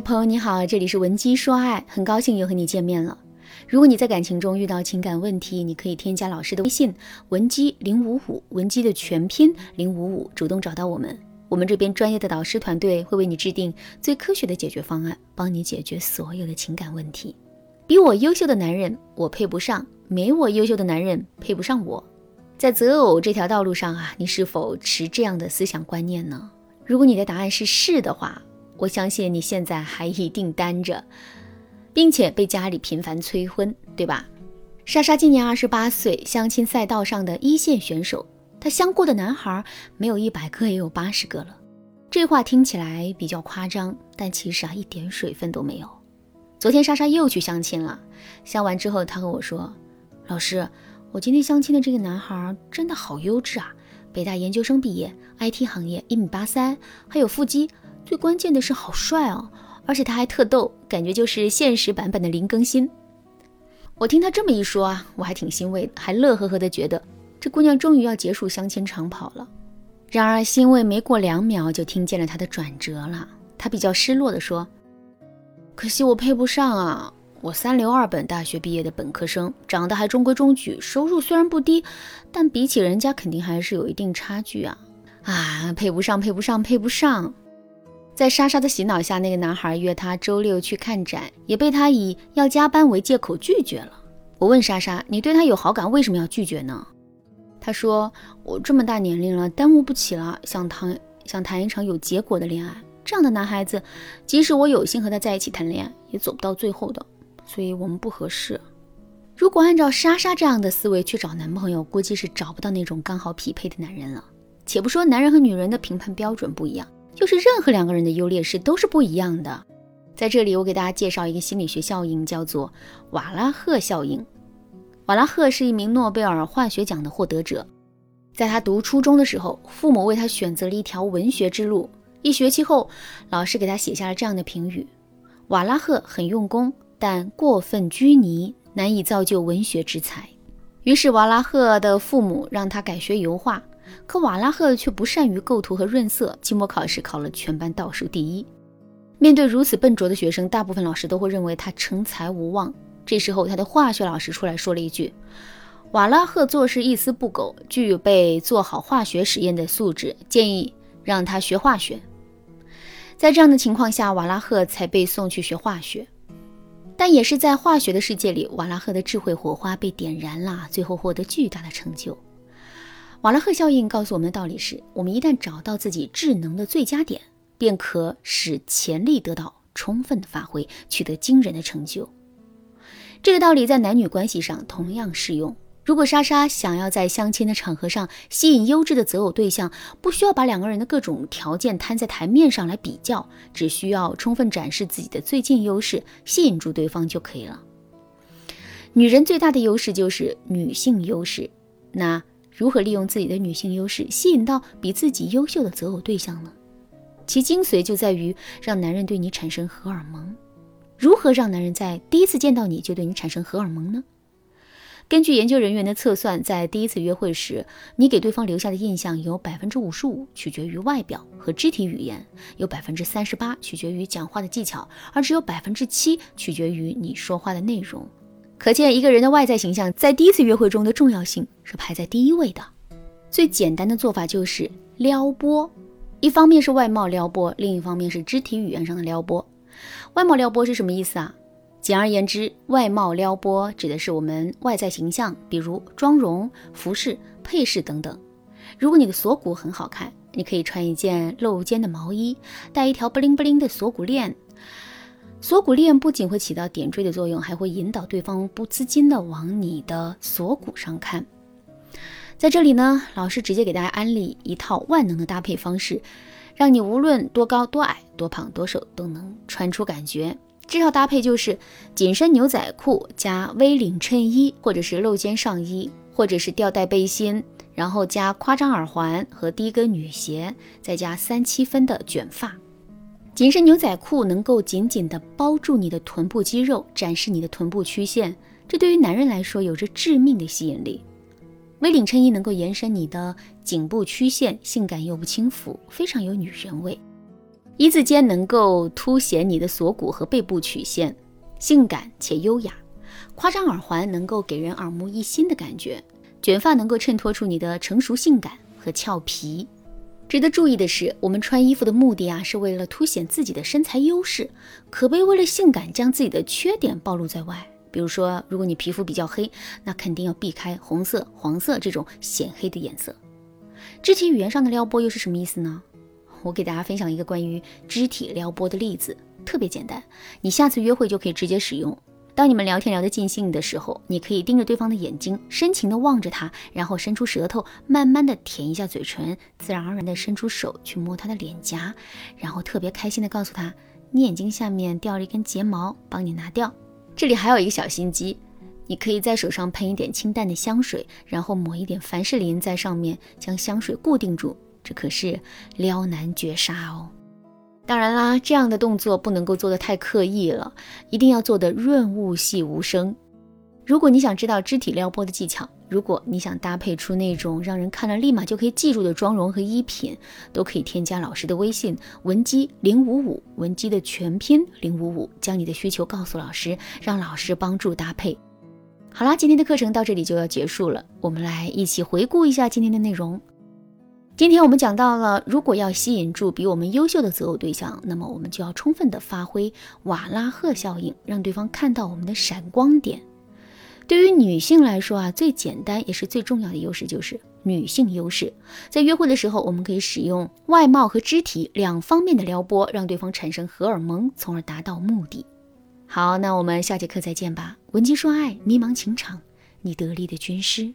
朋友你好，这里是文姬说爱，很高兴又和你见面了。如果你在感情中遇到情感问题，你可以添加老师的微信文姬零五五，文姬的全拼零五五，主动找到我们，我们这边专业的导师团队会为你制定最科学的解决方案，帮你解决所有的情感问题。比我优秀的男人我配不上，没我优秀的男人配不上我。在择偶这条道路上啊，你是否持这样的思想观念呢？如果你的答案是是的话，我相信你现在还一定单着，并且被家里频繁催婚，对吧？莎莎今年二十八岁，相亲赛道上的一线选手。她相过的男孩没有一百个也有八十个了。这话听起来比较夸张，但其实啊一点水分都没有。昨天莎莎又去相亲了，相完之后她和我说：“老师，我今天相亲的这个男孩真的好优质啊。”北大研究生毕业，IT 行业，一米八三，还有腹肌，最关键的是好帅哦！而且他还特逗，感觉就是现实版本的林更新。我听他这么一说啊，我还挺欣慰的，还乐呵呵的觉得这姑娘终于要结束相亲长跑了。然而欣慰没过两秒，就听见了他的转折了。他比较失落的说：“可惜我配不上啊。”我三流二本大学毕业的本科生，长得还中规中矩，收入虽然不低，但比起人家肯定还是有一定差距啊！啊，配不上，配不上，配不上！在莎莎的洗脑下，那个男孩约她周六去看展，也被她以要加班为借口拒绝了。我问莎莎：“你对他有好感，为什么要拒绝呢？”她说：“我这么大年龄了，耽误不起了，想谈想谈一场有结果的恋爱。这样的男孩子，即使我有心和他在一起谈恋爱，也走不到最后的。”所以我们不合适。如果按照莎莎这样的思维去找男朋友，估计是找不到那种刚好匹配的男人了。且不说男人和女人的评判标准不一样，就是任何两个人的优劣势都是不一样的。在这里，我给大家介绍一个心理学效应，叫做瓦拉赫效应。瓦拉赫是一名诺贝尔化学奖的获得者，在他读初中的时候，父母为他选择了一条文学之路。一学期后，老师给他写下了这样的评语：瓦拉赫很用功。但过分拘泥，难以造就文学之才。于是瓦拉赫的父母让他改学油画，可瓦拉赫却不善于构图和润色。期末考试考了全班倒数第一。面对如此笨拙的学生，大部分老师都会认为他成才无望。这时候，他的化学老师出来说了一句：“瓦拉赫做事一丝不苟，具备做好化学实验的素质，建议让他学化学。”在这样的情况下，瓦拉赫才被送去学化学。但也是在化学的世界里，瓦拉赫的智慧火花被点燃了，最后获得巨大的成就。瓦拉赫效应告诉我们的道理是：我们一旦找到自己智能的最佳点，便可使潜力得到充分的发挥，取得惊人的成就。这个道理在男女关系上同样适用。如果莎莎想要在相亲的场合上吸引优质的择偶对象，不需要把两个人的各种条件摊在台面上来比较，只需要充分展示自己的最近优势，吸引住对方就可以了。女人最大的优势就是女性优势，那如何利用自己的女性优势吸引到比自己优秀的择偶对象呢？其精髓就在于让男人对你产生荷尔蒙。如何让男人在第一次见到你就对你产生荷尔蒙呢？根据研究人员的测算，在第一次约会时，你给对方留下的印象有百分之五十五取决于外表和肢体语言，有百分之三十八取决于讲话的技巧，而只有百分之七取决于你说话的内容。可见，一个人的外在形象在第一次约会中的重要性是排在第一位的。最简单的做法就是撩拨，一方面是外貌撩拨，另一方面是肢体语言上的撩拨。外貌撩拨是什么意思啊？简而言之，外貌撩拨指的是我们外在形象，比如妆容、服饰、配饰等等。如果你的锁骨很好看，你可以穿一件露肩的毛衣，戴一条不灵不灵的锁骨链。锁骨链不仅会起到点缀的作用，还会引导对方不自禁的往你的锁骨上看。在这里呢，老师直接给大家安利一套万能的搭配方式，让你无论多高多矮、多胖多瘦都能穿出感觉。这套搭配就是紧身牛仔裤加 V 领衬衣，或者是露肩上衣，或者是吊带背心，然后加夸张耳环和低跟女鞋，再加三七分的卷发。紧身牛仔裤能够紧紧地包住你的臀部肌肉，展示你的臀部曲线，这对于男人来说有着致命的吸引力。V 领衬衣能够延伸你的颈部曲线，性感又不轻浮，非常有女人味。一字肩能够凸显你的锁骨和背部曲线，性感且优雅。夸张耳环能够给人耳目一新的感觉，卷发能够衬托出你的成熟性感和俏皮。值得注意的是，我们穿衣服的目的啊，是为了凸显自己的身材优势，可被为了性感将自己的缺点暴露在外。比如说，如果你皮肤比较黑，那肯定要避开红色、黄色这种显黑的颜色。肢体语言上的撩拨又是什么意思呢？我给大家分享一个关于肢体撩拨的例子，特别简单，你下次约会就可以直接使用。当你们聊天聊得尽兴的时候，你可以盯着对方的眼睛，深情地望着他，然后伸出舌头，慢慢地舔一下嘴唇，自然而然地伸出手去摸他的脸颊，然后特别开心地告诉他，你眼睛下面掉了一根睫毛，帮你拿掉。这里还有一个小心机，你可以在手上喷一点清淡的香水，然后抹一点凡士林在上面，将香水固定住，这可是撩男绝杀哦。当然啦，这样的动作不能够做得太刻意了，一定要做得润物细无声。如果你想知道肢体撩拨的技巧，如果你想搭配出那种让人看了立马就可以记住的妆容和衣品，都可以添加老师的微信文姬零五五，文姬的全拼零五五，将你的需求告诉老师，让老师帮助搭配。好啦，今天的课程到这里就要结束了，我们来一起回顾一下今天的内容。今天我们讲到了，如果要吸引住比我们优秀的择偶对象，那么我们就要充分的发挥瓦拉赫效应，让对方看到我们的闪光点。对于女性来说啊，最简单也是最重要的优势就是女性优势。在约会的时候，我们可以使用外貌和肢体两方面的撩拨，让对方产生荷尔蒙，从而达到目的。好，那我们下节课再见吧。文姬说爱，迷茫情场，你得力的军师。